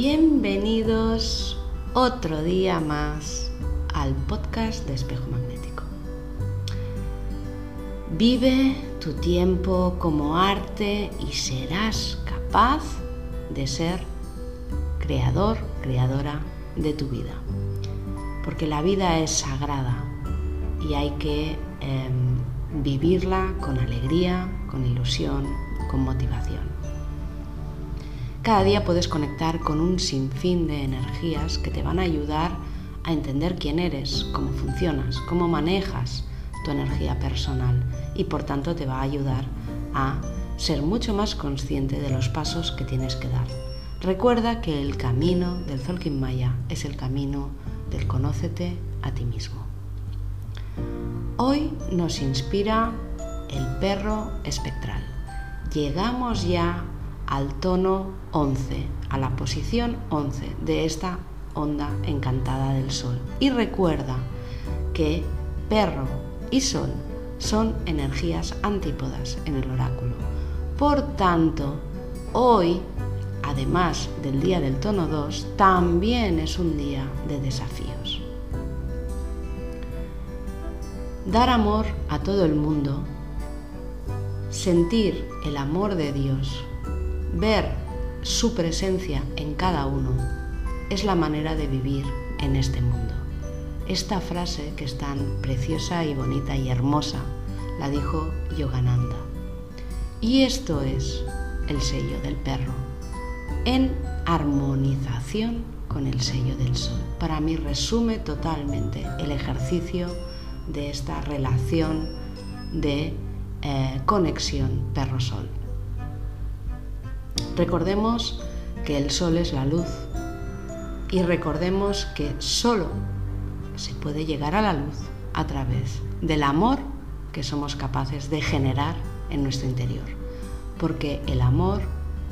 Bienvenidos otro día más al podcast de Espejo Magnético. Vive tu tiempo como arte y serás capaz de ser creador, creadora de tu vida. Porque la vida es sagrada y hay que em, vivirla con alegría, con ilusión, con motivación. Cada día puedes conectar con un sinfín de energías que te van a ayudar a entender quién eres, cómo funcionas, cómo manejas tu energía personal y por tanto te va a ayudar a ser mucho más consciente de los pasos que tienes que dar. Recuerda que el camino del Zolkin Maya es el camino del conócete a ti mismo. Hoy nos inspira el perro espectral. Llegamos ya al tono 11, a la posición 11 de esta onda encantada del sol. Y recuerda que perro y sol son energías antípodas en el oráculo. Por tanto, hoy, además del día del tono 2, también es un día de desafíos. Dar amor a todo el mundo, sentir el amor de Dios ver su presencia en cada uno es la manera de vivir en este mundo. Esta frase, que es tan preciosa y bonita y hermosa, la dijo Yogananda. Y esto es el sello del perro, en armonización con el sello del sol. Para mí resume totalmente el ejercicio de esta relación de eh, conexión perro-sol. Recordemos que el sol es la luz y recordemos que solo se puede llegar a la luz a través del amor que somos capaces de generar en nuestro interior, porque el amor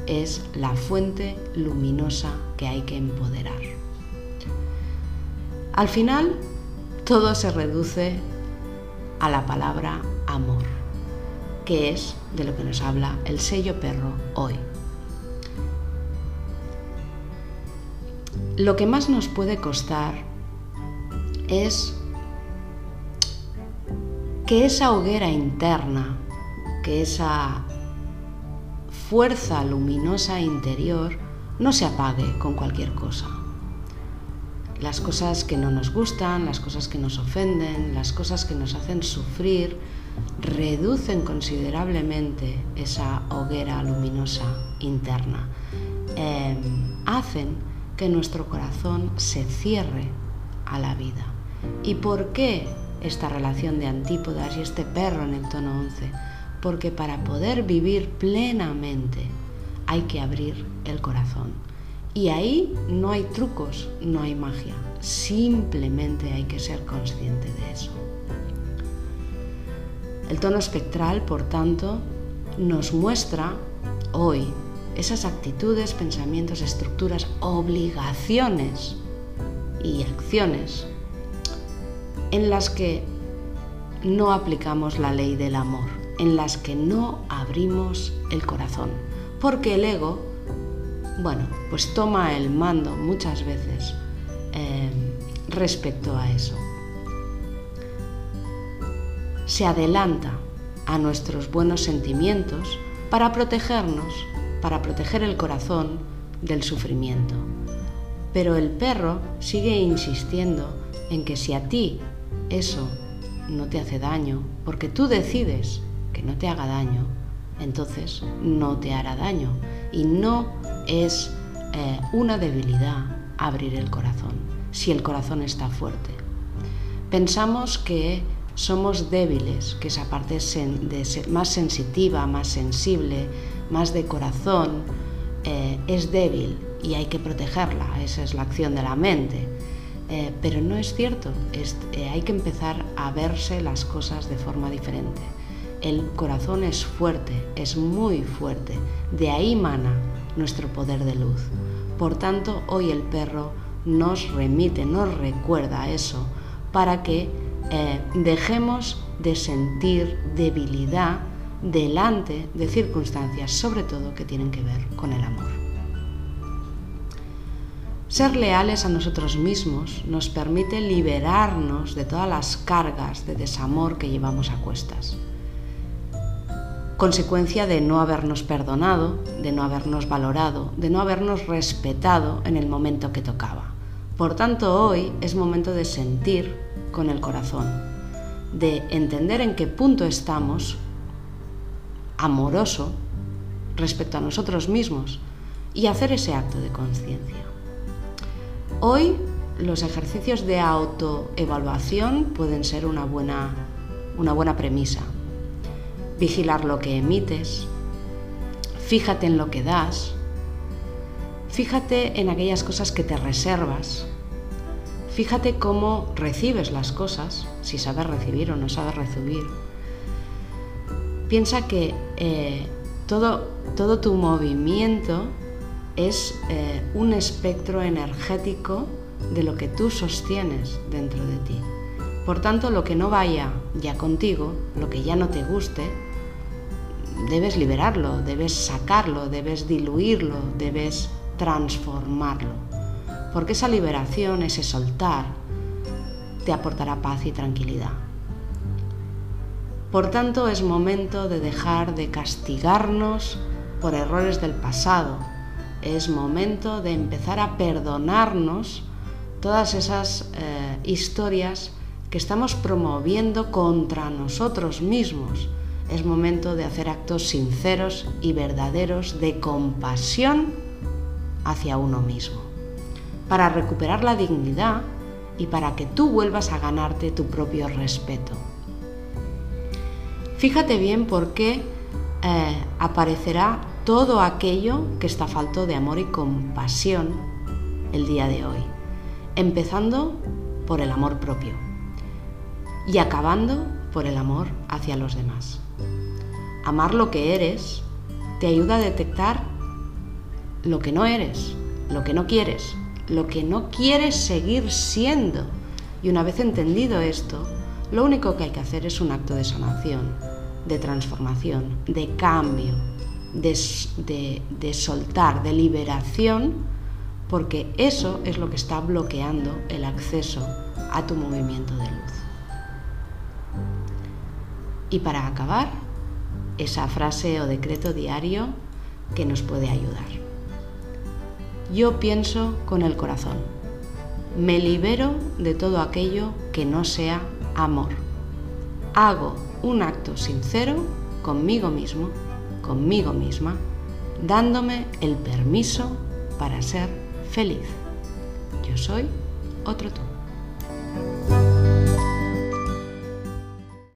es la fuente luminosa que hay que empoderar. Al final, todo se reduce a la palabra amor, que es de lo que nos habla el sello perro hoy. Lo que más nos puede costar es que esa hoguera interna, que esa fuerza luminosa interior no se apague con cualquier cosa. Las cosas que no nos gustan, las cosas que nos ofenden, las cosas que nos hacen sufrir, reducen considerablemente esa hoguera luminosa interna. Em, hacen que nuestro corazón se cierre a la vida. ¿Y por qué esta relación de antípodas y este perro en el tono 11? Porque para poder vivir plenamente hay que abrir el corazón. Y ahí no hay trucos, no hay magia. Simplemente hay que ser consciente de eso. El tono espectral, por tanto, nos muestra hoy esas actitudes, pensamientos, estructuras, obligaciones y acciones en las que no aplicamos la ley del amor, en las que no abrimos el corazón, porque el ego, bueno, pues toma el mando muchas veces eh, respecto a eso. Se adelanta a nuestros buenos sentimientos para protegernos para proteger el corazón del sufrimiento. Pero el perro sigue insistiendo en que si a ti eso no te hace daño, porque tú decides que no te haga daño, entonces no te hará daño. Y no es eh, una debilidad abrir el corazón, si el corazón está fuerte. Pensamos que somos débiles, que esa parte de ser más sensitiva, más sensible, más de corazón, eh, es débil y hay que protegerla, esa es la acción de la mente. Eh, pero no es cierto, eh, hay que empezar a verse las cosas de forma diferente. El corazón es fuerte, es muy fuerte, de ahí mana nuestro poder de luz. Por tanto, hoy el perro nos remite, nos recuerda eso, para que dejemos de sentir debilidad delante de circunstancias, sobre todo que tienen que ver con el amor. Ser leales a nosotros mismos nos permite liberarnos de todas las cargas de desamor que llevamos a cuestas. Consecuencia de no habernos perdonado, de no habernos valorado, de no habernos respetado en el momento que tocaba. Por tanto, hoy es momento de sentir con el corazón, de entender en qué punto estamos amoroso respecto a nosotros mismos y hacer ese acto de conciencia. Hoy los ejercicios de autoevaluación pueden ser una buena, una buena premisa. Vigilar lo que emites, fíjate en lo que das, fíjate en aquellas cosas que te reservas, fíjate cómo recibes las cosas, si sabes recibir o no sabes recibir. Piensa que eh, todo, todo tu movimiento es eh, un espectro energético de lo que tú sostienes dentro de ti. Por tanto, lo que no vaya ya contigo, lo que ya no te guste, debes liberarlo, debes sacarlo, debes diluirlo, debes transformarlo. Porque esa liberación, ese soltar, te aportará paz y tranquilidad. Por tanto, es momento de dejar de castigarnos por errores del pasado, es momento de empezar a perdonarnos todas esas eh, historias que estamos promoviendo contra nosotros mismos. Es momento de hacer actos sinceros y verdaderos de compasión hacia uno mismo, para recuperar la dignidad y para que tú vuelvas a ganarte tu propio respeto. Fíjate bien por qué eh, aparecerá todo aquello que está falto de amor y compasión el día de hoy, empezando por el amor propio y acabando por el amor hacia los demás. Amar lo que eres te ayuda a detectar lo que no eres, lo que no quieres, lo que no quieres seguir siendo. Y una vez entendido esto, lo único que hay que hacer es un acto de sanación, de transformación, de cambio, de, soltar, de liberación, porque eso es lo que está bloqueando el acceso a tu movimiento de luz. Y para acabar, esa frase o decreto diario que nos puede ayudar. Yo pienso con el corazón. Me libero de todo aquello que no sea amor. Hago un acto sincero conmigo mismo conmigo misma, dándome el permiso para ser feliz. Yo soy otro tú.